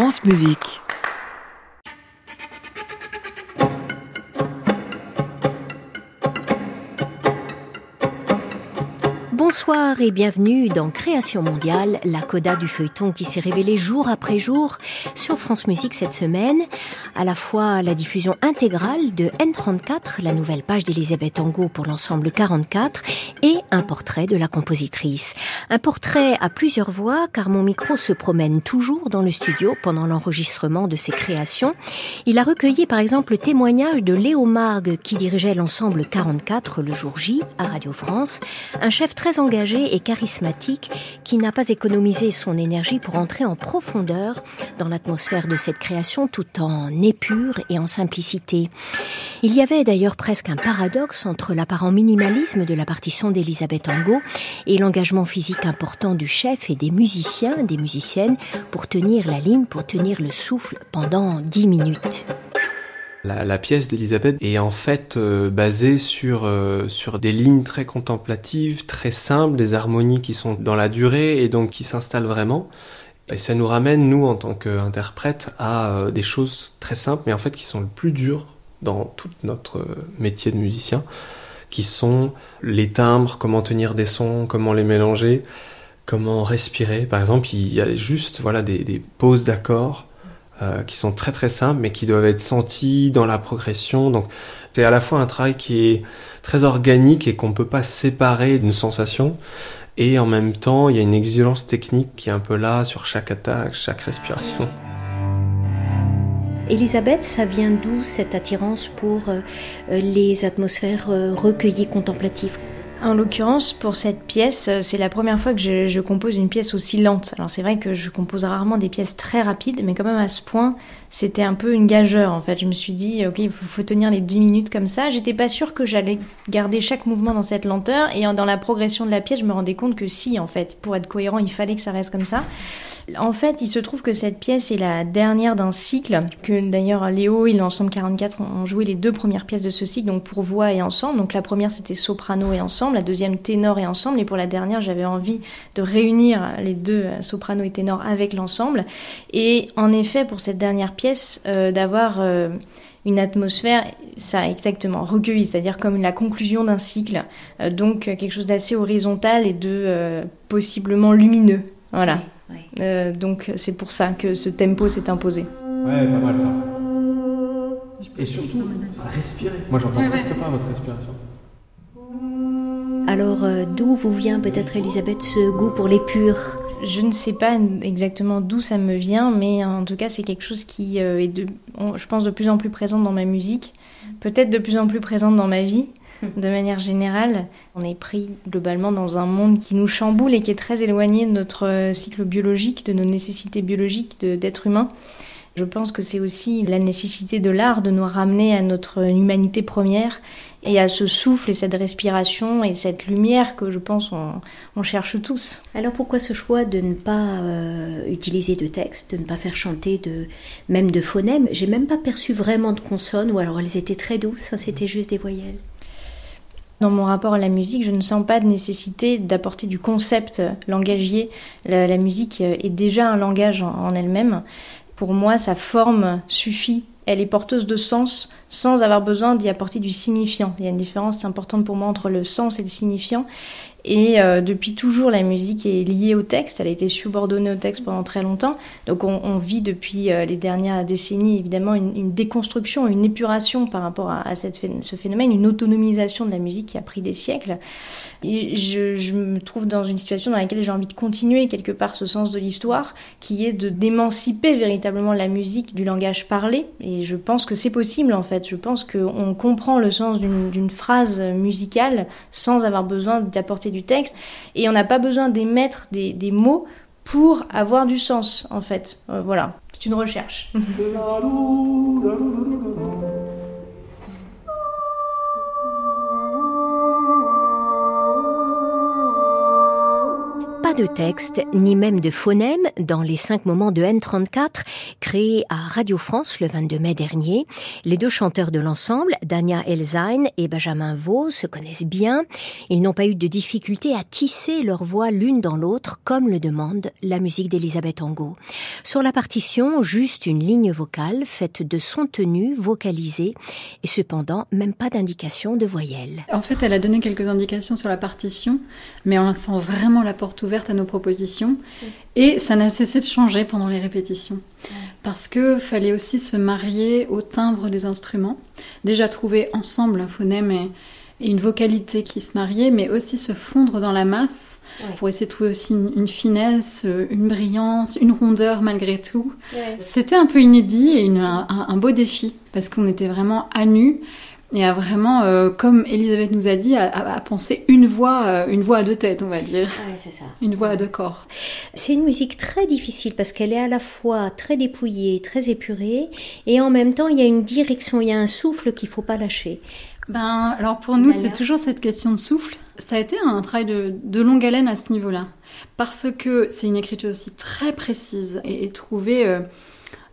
France Musique. Bonsoir et bienvenue dans Création mondiale, la coda du feuilleton qui s'est révélé jour après jour sur France Musique cette semaine. À la fois la diffusion intégrale de N34, la nouvelle page d'Elisabeth Angot pour l'ensemble 44, et un portrait de la compositrice. Un portrait à plusieurs voix car mon micro se promène toujours dans le studio pendant l'enregistrement de ses créations. Il a recueilli par exemple le témoignage de Léo Margue qui dirigeait l'ensemble 44 le jour J à Radio France, un chef très engagé et charismatique qui n'a pas économisé son énergie pour entrer en profondeur dans l'atmosphère de cette création tout en épure et en simplicité. Il y avait d'ailleurs presque un paradoxe entre l'apparent minimalisme de la partition d'Elisabeth Angot et l'engagement physique important du chef et des musiciens, des musiciennes, pour tenir la ligne, pour tenir le souffle pendant dix minutes. La, pièce d'Elisabeth est en fait euh, basée sur, euh, sur des lignes très contemplatives, très simples, des harmonies qui sont dans la durée et donc qui s'installent vraiment. Et ça nous ramène, nous, en tant qu'interprètes, à euh, des choses très simples, mais en fait qui sont le plus dur dans tout notre métier de musicien, qui sont les timbres, comment tenir des sons, comment les mélanger, comment respirer. Par exemple, il y a juste voilà, des, pauses d'accords euh, qui sont très très simples mais qui doivent être sentis dans la progression. Donc c'est à la fois un travail qui est très organique et qu'on ne peut pas séparer d'une sensation. Et en même temps, il y a une exigence technique qui est un peu là sur chaque attaque, chaque respiration. Elisabeth, ça vient d'où cette attirance pour euh, les atmosphères euh, recueillies contemplatives? En l'occurrence, pour cette pièce, euh, c'est la première fois que je, compose une pièce aussi lente. Alors c'est vrai que je compose rarement des pièces très rapides, mais quand même à ce point, c'était un peu une gageure en fait. Je me suis dit, ok, il faut, tenir les 10 minutes comme ça. J'étais pas sûre que j'allais garder chaque mouvement dans cette lenteur, et dans la progression de la pièce, je me rendais compte que si, en fait, pour être cohérent, il fallait que ça reste comme ça. En fait, il se trouve que cette pièce est la dernière d'un cycle, que d'ailleurs Léo et l'ensemble 44 ont joué les deux premières pièces de ce cycle, donc pour voix et ensemble. Donc la première c'était soprano et ensemble, la deuxième ténor et ensemble, et pour la dernière j'avais envie de réunir les deux soprano et ténor avec l'ensemble. Et en effet, pour cette dernière pièce, euh, d'avoir euh, une atmosphère, ça exactement, recueillie, c'est-à-dire comme la conclusion d'un cycle, euh, donc quelque chose d'assez horizontal et de possiblement lumineux. Voilà. Euh, donc c'est pour ça que ce tempo s'est imposé. Ouais, pas mal ça. Et surtout, respirer. Moi j'entends presque pas votre respiration. Alors euh, d'où vous vient peut-être Elisabeth ce goût pour les purs? Je ne sais pas exactement d'où ça me vient, mais en tout cas, c'est quelque chose qui euh, est, de, je pense, de plus en plus présent dans ma musique, peut-être de plus en plus présente dans ma vie de manière générale. On est pris globalement dans un monde qui nous chamboule et qui est très éloigné de notre euh, cycle biologique, de nos nécessités biologiques d'être humain. Je pense que c'est aussi la nécessité de l'art de nous ramener à notre humanité première et à ce souffle et cette respiration et cette lumière que je pense on, cherche tous. Alors pourquoi ce choix de ne pas euh, utiliser de texte, de ne pas faire chanter de, même de phonèmes? J'ai même pas perçu vraiment de consonnes ou alors elles étaient très douces, c'était juste des voyelles. Dans mon rapport à la musique, je ne sens pas de nécessité d'apporter du concept langagier. La, musique est déjà un langage en elle-même. Pour moi, sa forme suffit. Elle est porteuse de sens sans avoir besoin d'y apporter du signifiant. Il y a une différence importante pour moi entre le sens et le signifiant. Et euh, depuis toujours, la musique est liée au texte. Elle a été subordonnée au texte pendant très longtemps. Donc on, vit depuis euh, les dernières décennies, évidemment, une, déconstruction, une épuration par rapport à, ce phénomène, une autonomisation de la musique qui a pris des siècles. Et je, je me trouve dans une situation dans laquelle j'ai envie de continuer quelque part ce sens de l'histoire, qui est de d'émanciper véritablement la musique du langage parlé. Et je pense que c'est possible en fait. Je pense qu'on comprend le sens d'une phrase musicale sans avoir besoin d'apporter du texte. Et on n'a pas besoin d'émettre des, mots pour avoir du sens, en fait. Euh, voilà, c'est une recherche. de texte, ni même de phonème dans les cinq moments de N34 créés à Radio France le 22 mai dernier. Les deux chanteurs de l'ensemble, Dania Elzain et Benjamin Vaux, se connaissent bien. Ils n'ont pas eu de difficulté à tisser leur voix l'une dans l'autre, comme le demande la musique d'Elisabeth Angot. Sur la partition, juste une ligne vocale faite de son tenu vocalisé et cependant même pas d'indication de voyelle. En fait, elle a donné quelques indications sur la partition, mais on sent vraiment la porte ouverte à nos propositions. Et ça n'a cessé de changer pendant les répétitions. Parce que fallait aussi se marier au timbre des instruments. Déjà trouver ensemble un phonème et, une vocalité qui se mariait, mais aussi se fondre dans la masse pour essayer de trouver aussi une, finesse, une brillance, une rondeur malgré tout. C'était un peu inédit et un, beau défi parce qu'on était vraiment à nu et à vraiment, euh, comme Elisabeth nous a dit, à, penser une voix, euh, une voix à deux têtes, on va dire. c'est ça. Une voix à deux corps. C'est une musique très difficile parce qu'elle est à la fois très dépouillée, très épurée, et en même temps, il y a une direction, il y a un souffle qu'il faut pas lâcher. Ben, alors pour nous, c'est toujours cette question de souffle. Ça a été un travail de, longue haleine à ce niveau-là, parce que c'est une écriture aussi très précise et, et trouver euh,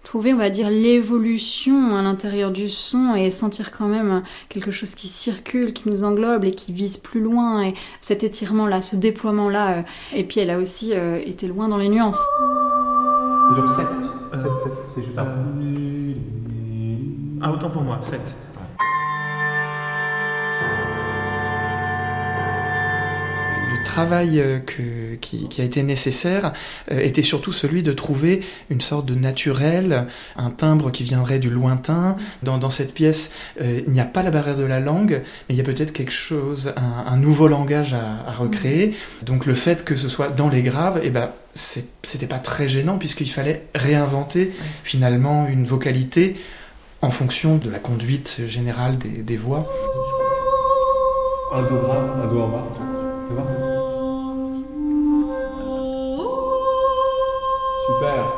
trouver, on va dire, l'évolution à l'intérieur du son et sentir quand même quelque chose qui circule, qui nous englobe et qui vise plus loin. Et cet étirement-là, ce déploiement-là. Euh, et puis elle a aussi euh, été loin dans les nuances. Sur 7. 7, 7, c'est juste un. Ah, autant pour moi, 7. Travail euh, qui, a été nécessaire euh, était surtout celui de trouver une sorte de naturel, un timbre qui viendrait du lointain. Dans, cette pièce, euh, il n'y a pas la barrière de la langue, mais il y a peut-être quelque chose, un, nouveau langage à, recréer. Donc le fait que ce soit dans les graves, eh ben, c'était pas très gênant puisqu'il fallait réinventer finalement une vocalité en fonction de la conduite générale des, voix. Un do grave, un do en bas.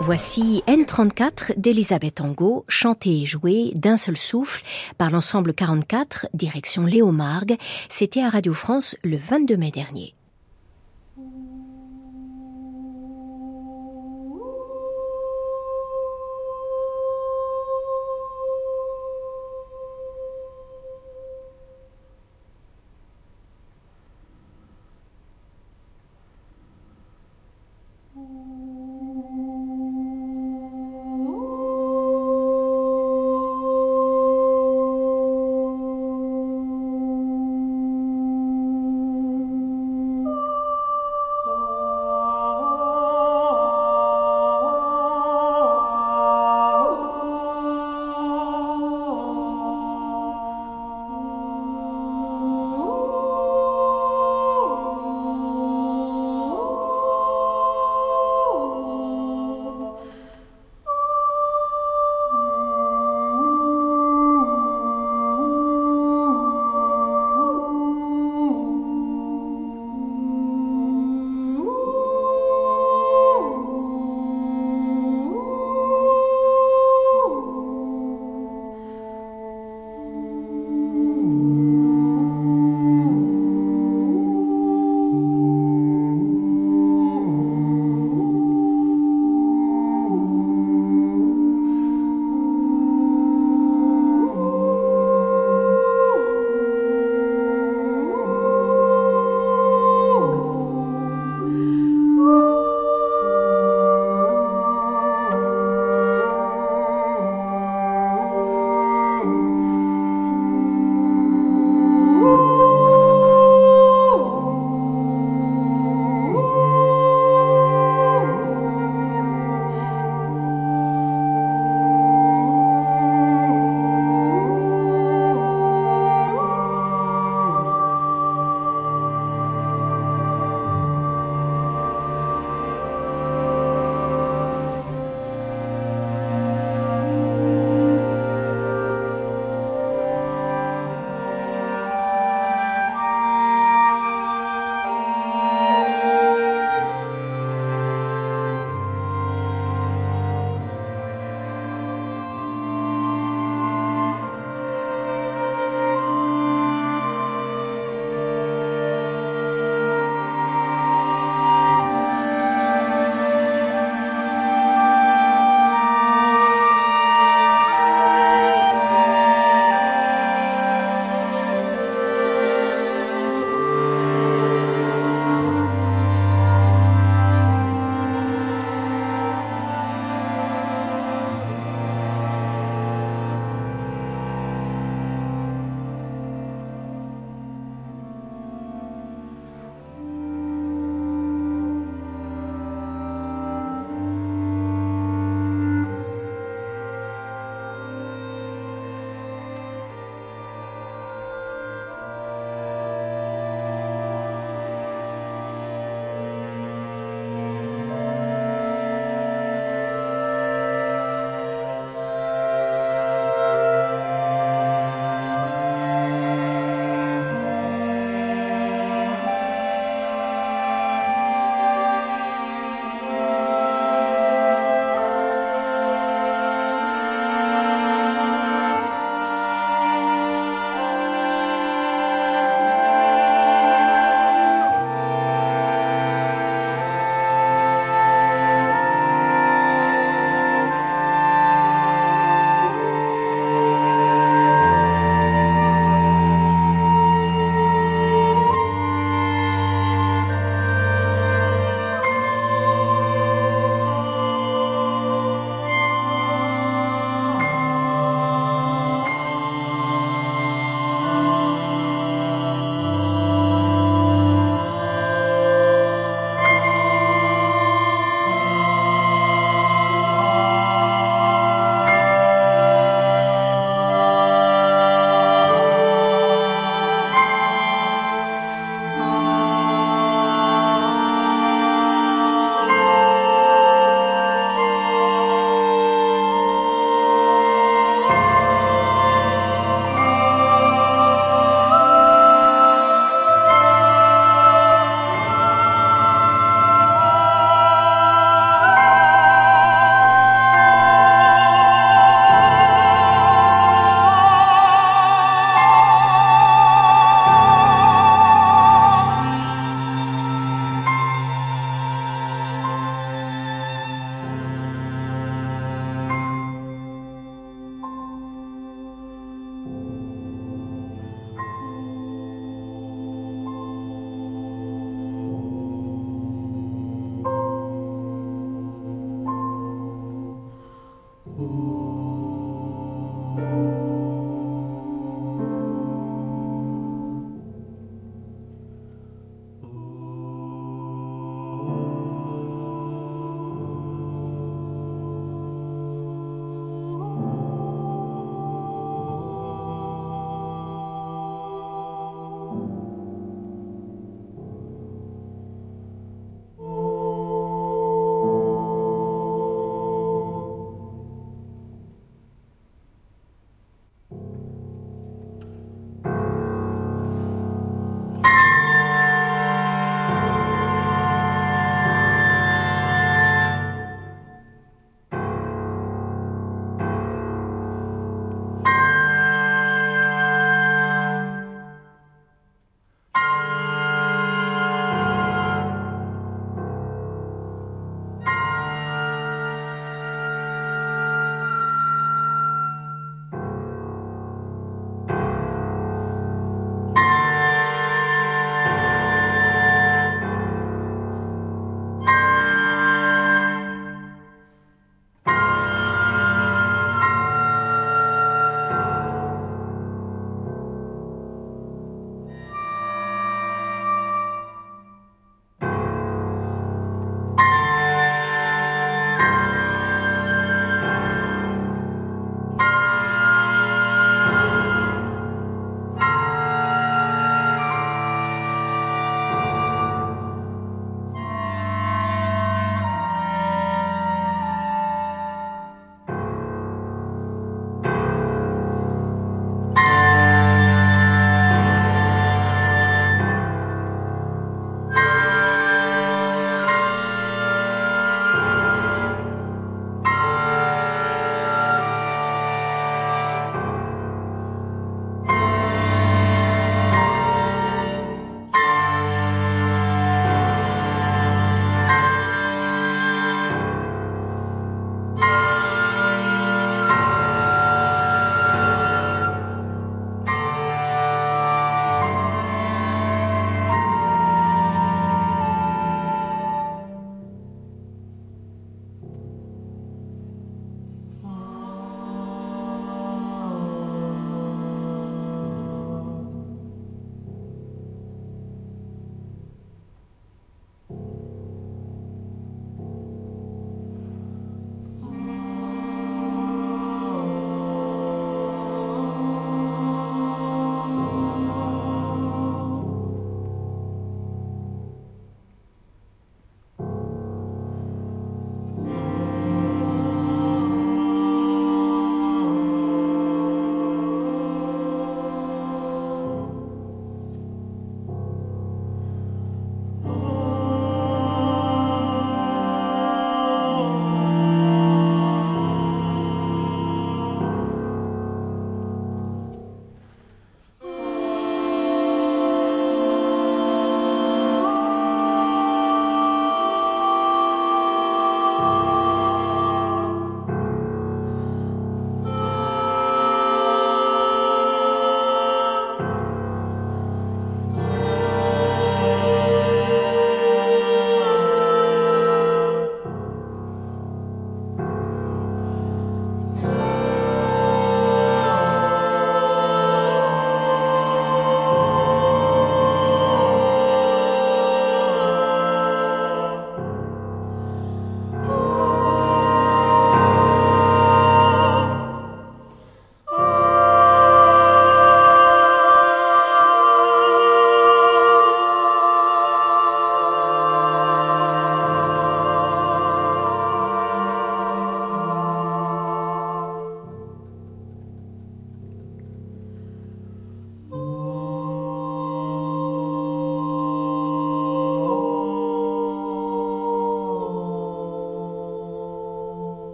Voici N34 d'Elisabeth Angot, chanté et joué d'un seul souffle par l'ensemble 44, direction Léo Margue. C'était à Radio France le 22 mai dernier.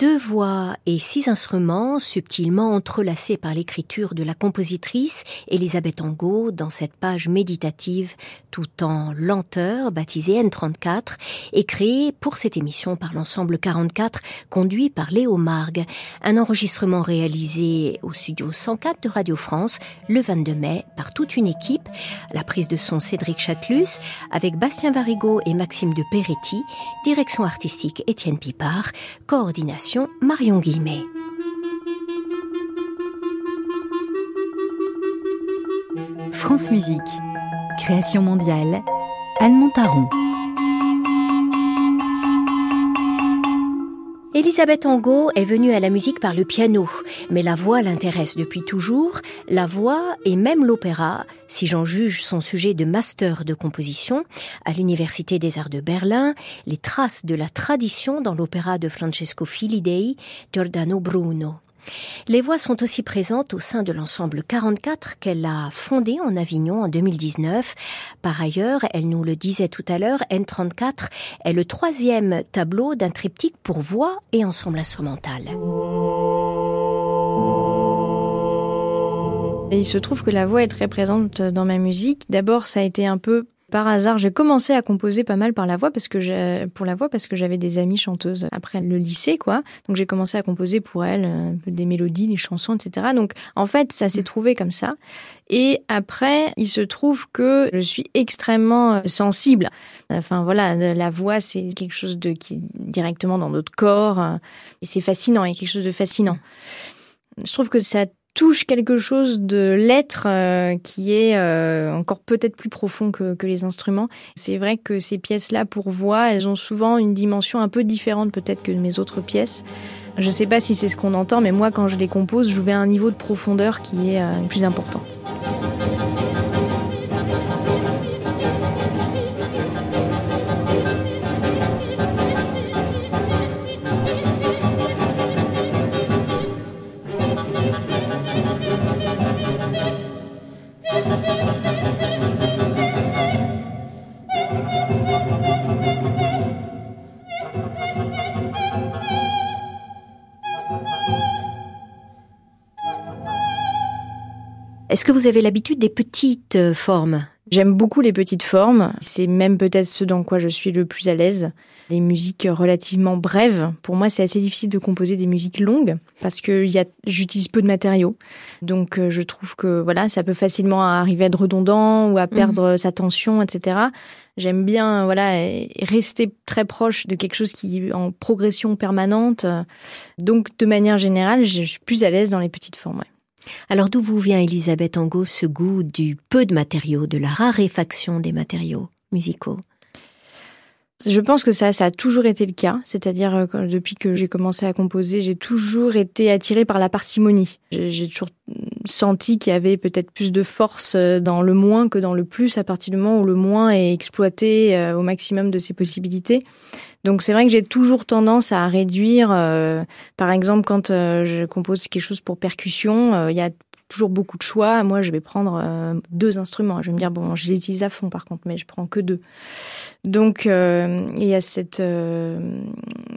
Deux voix et six instruments subtilement entrelacés par l'écriture de la compositrice Elisabeth Angot dans cette page méditative tout en lenteur baptisée N34 et créée pour cette émission par l'ensemble 44 conduit par Léo Margue. Un enregistrement réalisé au studio 104 de Radio France le 22 mai par toute une équipe. La prise de son Cédric Chatelus avec Bastien Varigo et Maxime de Peretti, direction artistique Étienne Pipard, coordination Marion Guillemet. France Musique, création mondiale, Anne Montaron. Elisabeth Angot est venue à la musique par le piano, mais la voix l'intéresse depuis toujours, la voix et même l'opéra, si j'en juge son sujet de master de composition à l'Université des Arts de Berlin, les traces de la tradition dans l'opéra de Francesco Filidei, Giordano Bruno. Les voix sont aussi présentes au sein de l'ensemble 44 qu'elle a fondé en Avignon en 2019. Par ailleurs, elle nous le disait tout à l'heure, N34 est le troisième tableau d'un triptyque pour voix et ensemble instrumental. il se trouve que la voix est très présente dans ma musique. D'abord, ça a été un peu par hasard, j'ai commencé à composer pas mal par la voix parce que pour la voix parce que j'avais des amies chanteuses après le lycée, quoi. Donc j'ai commencé à composer pour elles euh, des mélodies, des chansons, etc. Donc en fait, ça s'est trouvé comme ça. Et après, il se trouve que je suis extrêmement euh, sensible. Enfin voilà, la voix, c'est quelque chose de qui est directement dans notre corps. Euh, et c'est fascinant, il y a quelque chose de fascinant. Je trouve que ça touche quelque chose de l'être euh, qui est euh, encore peut-être plus profond que, les instruments. C'est vrai que ces pièces-là pour voix, elles ont souvent une dimension un peu différente peut-être que mes autres pièces. Je ne sais pas si c'est ce qu'on entend, mais moi quand je les compose, je vais à un niveau de profondeur qui est euh, plus important. Est-ce que vous avez l'habitude des petites euh, formes? J'aime beaucoup les petites formes. C'est même peut-être ce dans quoi je suis le plus à l'aise. Les musiques relativement brèves. Pour moi, c'est assez difficile de composer des musiques longues parce que j'utilise peu de matériaux. Donc, euh, je trouve que voilà, ça peut facilement arriver à être redondant ou à perdre mhm. sa tension, etc. J'aime bien voilà rester très proche de quelque chose qui est en progression permanente. Donc, de manière générale, je suis plus à l'aise dans les petites formes. Alors d'où vous vient, Elisabeth Angot, ce goût du peu de matériaux, de la raréfaction des matériaux musicaux? Je pense que ça, ça a toujours été le cas. C'est-à-dire, euh, depuis que j'ai commencé à composer, j'ai toujours été attirée par la parcimonie. J'ai toujours senti qu'il y avait peut-être plus de force euh, dans le moins que dans le plus, à partir du moment où le moins est exploité euh, au maximum de ses possibilités. Donc c'est vrai que j'ai toujours tendance à réduire, euh, par exemple quand euh, je compose quelque chose pour percussion, euh, il y a toujours beaucoup de choix. Moi, je vais prendre euh, deux instruments. Je vais me dire, bon, je les utilise à fond par contre, mais je prends que deux. Donc, euh, il y a cette, euh,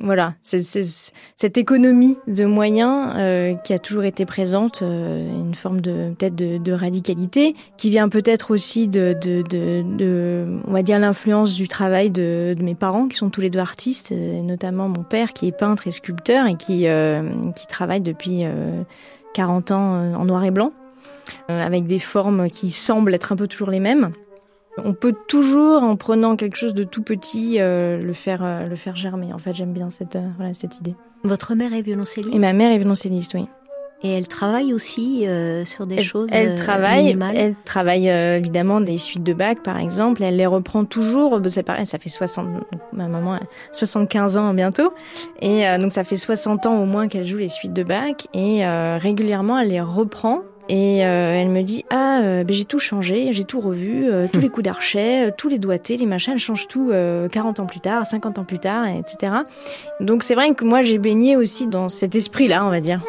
voilà, cette, économie de moyens qui a toujours été présente, une forme de peut-être de, radicalité, qui vient peut-être aussi de, de, de, on va dire, l'influence du travail de, mes parents, qui sont tous les deux artistes, notamment mon père qui est peintre et sculpteur et qui, qui travaille depuis 40 ans euh, en noir et blanc, euh, avec des formes qui semblent être un peu toujours les mêmes. On peut toujours, en prenant quelque chose de tout petit, euh, le, faire, le faire germer. En fait, j'aime bien cette, voilà, cette idée. Votre mère est violoncelliste? Et ma mère est violoncelliste, oui. Et elle travaille aussi euh, sur des choses Elle euh, travaille, elle travaille euh, évidemment des suites de bac, par exemple. Elle les reprend toujours. C'est pareil, ça fait 60, ma maman a 75 ans bientôt, et donc ça fait 60 ans au moins qu'elle joue les suites de bac, et régulièrement elle les reprend. Et elle me dit ah ben j'ai tout changé, j'ai tout revu, tous les coups d'archet, tous les doigtés, les machins, elle change tout 40 ans plus tard, 50 ans plus tard, etc. Donc c'est vrai que moi j'ai baigné aussi dans cet esprit-là, on va dire.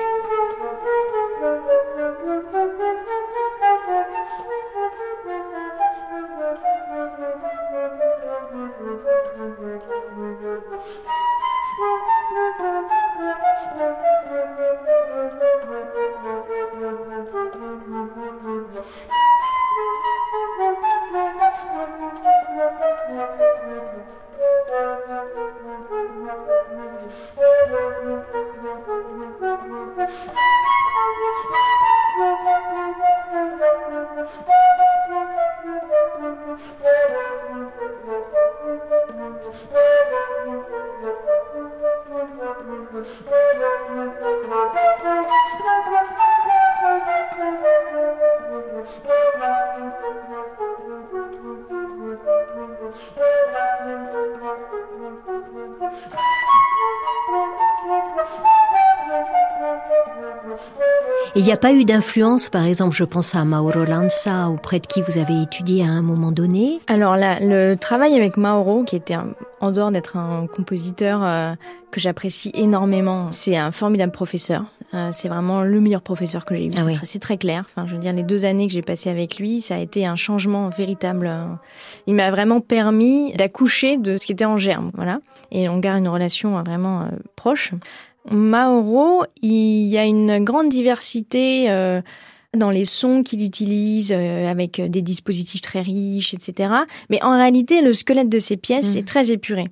Il n'y a pas eu d'influence, par exemple, je pense à Mauro Lanza, auprès de qui vous avez étudié à un moment donné Alors le travail avec Mauro, qui était en dehors d'être un compositeur euh, que j'apprécie énormément, c'est un formidable professeur. Euh, c'est vraiment le meilleur professeur que j'ai eu. Ah c'est, très, clair. Enfin, je veux dire, les deux années que j'ai passées avec lui, ça a été un changement véritable. Il m'a vraiment permis d'accoucher de ce qui était en germe, voilà. Et on garde une relation vraiment euh, proche. Mauro, il y a une grande diversité euh, dans les sons qu'il utilise, euh, avec des dispositifs très riches, etc. Mais en réalité, le squelette de ses pièces mm. est très épuré.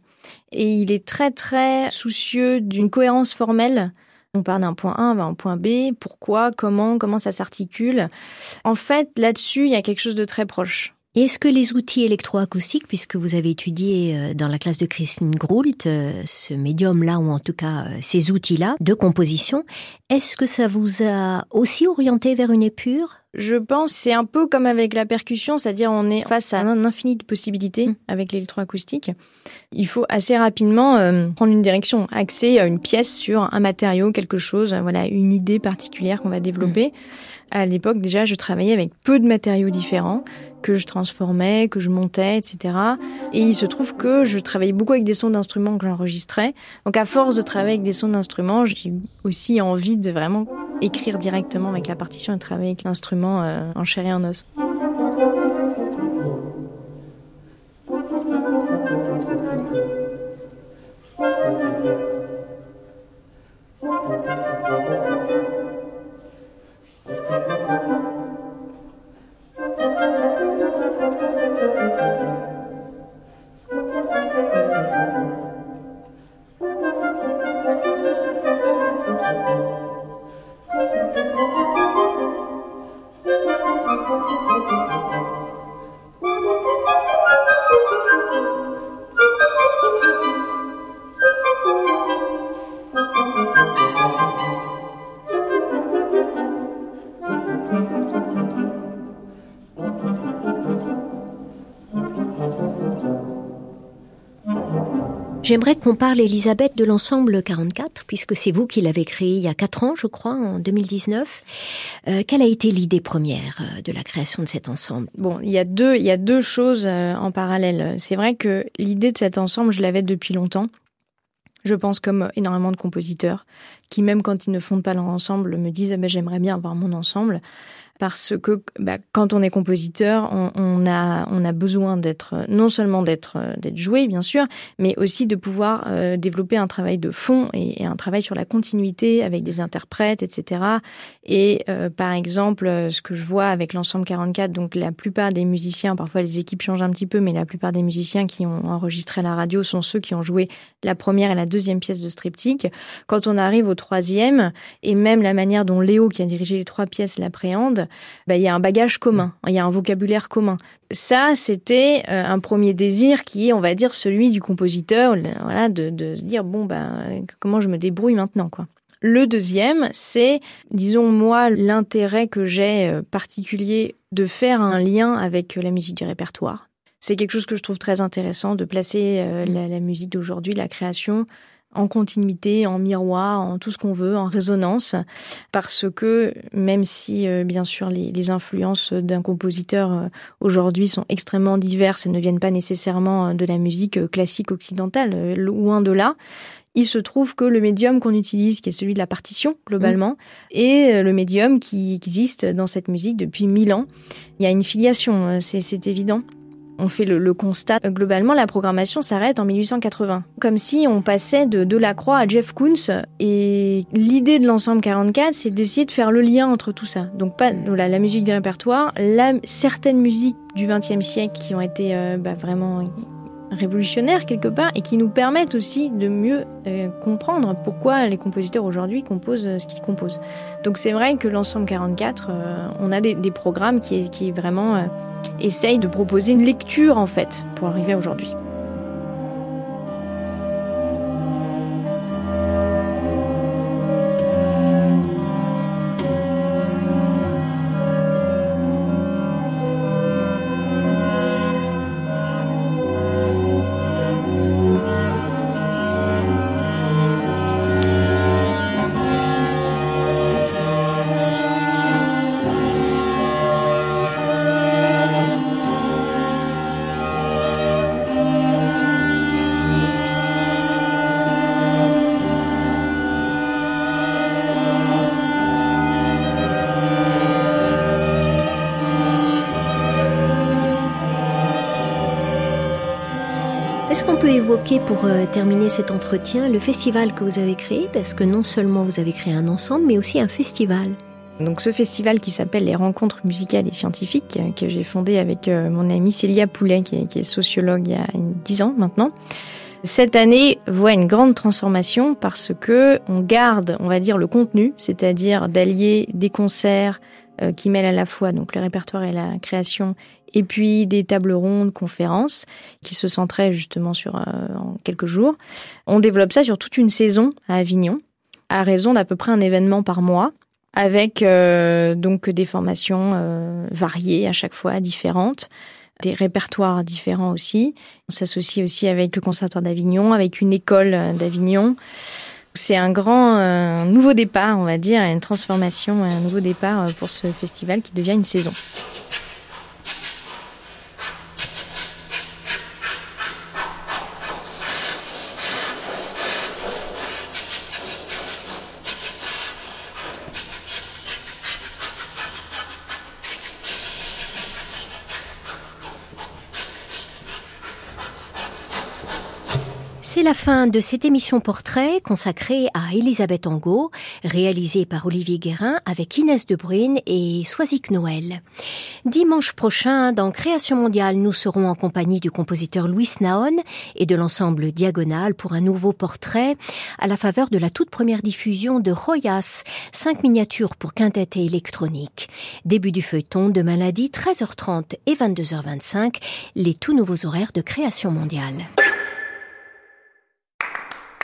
Et il est très, très soucieux d'une cohérence formelle. On part d'un point A, va un point B. Pourquoi Comment Comment ça s'articule En fait, là-dessus, il y a quelque chose de très proche. Et est-ce que les outils électroacoustiques, puisque vous avez étudié euh, dans la classe de Christine Groult, euh, ce médium-là, ou en tout cas euh, ces outils-là de composition, est-ce que ça vous a aussi orienté vers une épure? Je pense c'est un peu comme avec la percussion, c'est-à-dire on est face à un infini de possibilités mm. avec l'électroacoustique. Il faut assez rapidement prendre une direction, axer une pièce sur un matériau, quelque chose, voilà, une idée particulière qu'on va développer. Mm. À l'époque, déjà, je travaillais avec peu de matériaux différents que je transformais, que je montais, etc. Et il se trouve que je travaillais beaucoup avec des sons d'instruments que j'enregistrais. Donc à force de travailler avec des sons d'instruments, j'ai aussi envie de vraiment écrire directement avec la partition et travailler avec l'instrument euh, en chair et en os. J'aimerais qu'on parle, Elisabeth, de l'ensemble 44, puisque c'est vous qui l'avez créé il y a 4 ans, je crois, en 2019. Euh, quelle a été l'idée première euh, de la création de cet ensemble? Bon, il y a deux, il y a deux choses euh, en parallèle. C'est vrai que l'idée de cet ensemble, je l'avais depuis longtemps. Je pense comme énormément de compositeurs qui, même quand ils ne fondent pas leur ensemble, me disent ah ben, j'aimerais bien avoir mon ensemble parce que bah, quand on est compositeur, on, a, on a besoin d'être non seulement d'être d'être joué bien sûr, mais aussi de pouvoir euh, développer un travail de fond et, un travail sur la continuité avec des interprètes, etc. Et euh, par exemple, ce que je vois avec l'ensemble 44, donc la plupart des musiciens, parfois les équipes changent un petit peu, mais la plupart des musiciens qui ont enregistré la radio sont ceux qui ont joué la première et la deuxième pièce de Striptyque. Quand on arrive au troisième, et même la manière dont Léo, qui a dirigé les trois pièces, l'appréhende, bah, il y a un bagage commun, il y a un vocabulaire commun. Ça, c'était euh, un premier désir qui est, on va dire, celui du compositeur, voilà, de, se dire bon, ben, comment je me débrouille maintenant, quoi. Le deuxième, c'est, disons moi, l'intérêt que j'ai euh, particulier de faire un lien avec la musique du répertoire. C'est quelque chose que je trouve très intéressant de placer euh, la, la musique d'aujourd'hui, la création, en continuité, en miroir, en tout ce qu'on veut, en résonance, parce que même si euh, bien sûr les, influences d'un compositeur euh, aujourd'hui sont extrêmement diverses et ne viennent pas nécessairement euh, de la musique classique occidentale, loin de là, il se trouve que le médium qu'on utilise, qui est celui de la partition globalement, mmh. est le médium qui existe dans cette musique depuis mille ans. Il y a une filiation, c'est évident on fait le, constat. Globalement, la programmation s'arrête en 1880. Comme si on passait de Delacroix à Jeff Koons. Et l'idée de l'ensemble 44, c'est d'essayer de faire le lien entre tout ça. Donc, pas voilà, la musique des répertoires, la, certaines musiques du XXe siècle qui ont été euh, bah, vraiment révolutionnaires quelque part et qui nous permettent aussi de mieux euh, comprendre pourquoi les compositeurs aujourd'hui composent euh, ce qu'ils composent. Donc c'est vrai que l'ensemble 44, on a des, programmes qui, qui vraiment essayent de proposer une lecture en fait pour arriver aujourd'hui. Évoquer pour euh, terminer cet entretien le festival que vous avez créé, parce que non seulement vous avez créé un ensemble, mais aussi un festival. Donc ce festival qui s'appelle les rencontres musicales et scientifiques, euh, que j'ai fondé avec euh, mon amie Célia Poulet, qui est, sociologue il y a 10 ans maintenant, cette année voit une grande transformation parce que on garde, on va dire, le contenu, c'est-à-dire d'allier des concerts qui mêlent à la fois donc le répertoire et la création et puis des tables rondes, conférences qui se centraient justement sur euh, en quelques jours. On développe ça sur toute une saison à Avignon, à raison d'à peu près un événement par mois, avec euh, donc des formations euh, variées à chaque fois, différentes des répertoires différents aussi. On s'associe aussi avec le Conservatoire d'Avignon, avec une école d'Avignon. C'est un grand nouveau départ, on va dire, une transformation, un nouveau départ pour ce festival qui devient une saison. C'est la fin de cette émission portrait consacrée à Elisabeth Angot, réalisée par Olivier Guérin avec Inès De Bruyne et Soisic Noël. Dimanche prochain, dans Création mondiale, nous serons en compagnie du compositeur Louis Naon et de l'ensemble Diagonal pour un nouveau portrait à la faveur de la toute première diffusion de Royas, cinq miniatures pour quintette et électronique. Début du feuilleton de maladie 13h30 et 22h25, les tout nouveaux horaires de Création mondiale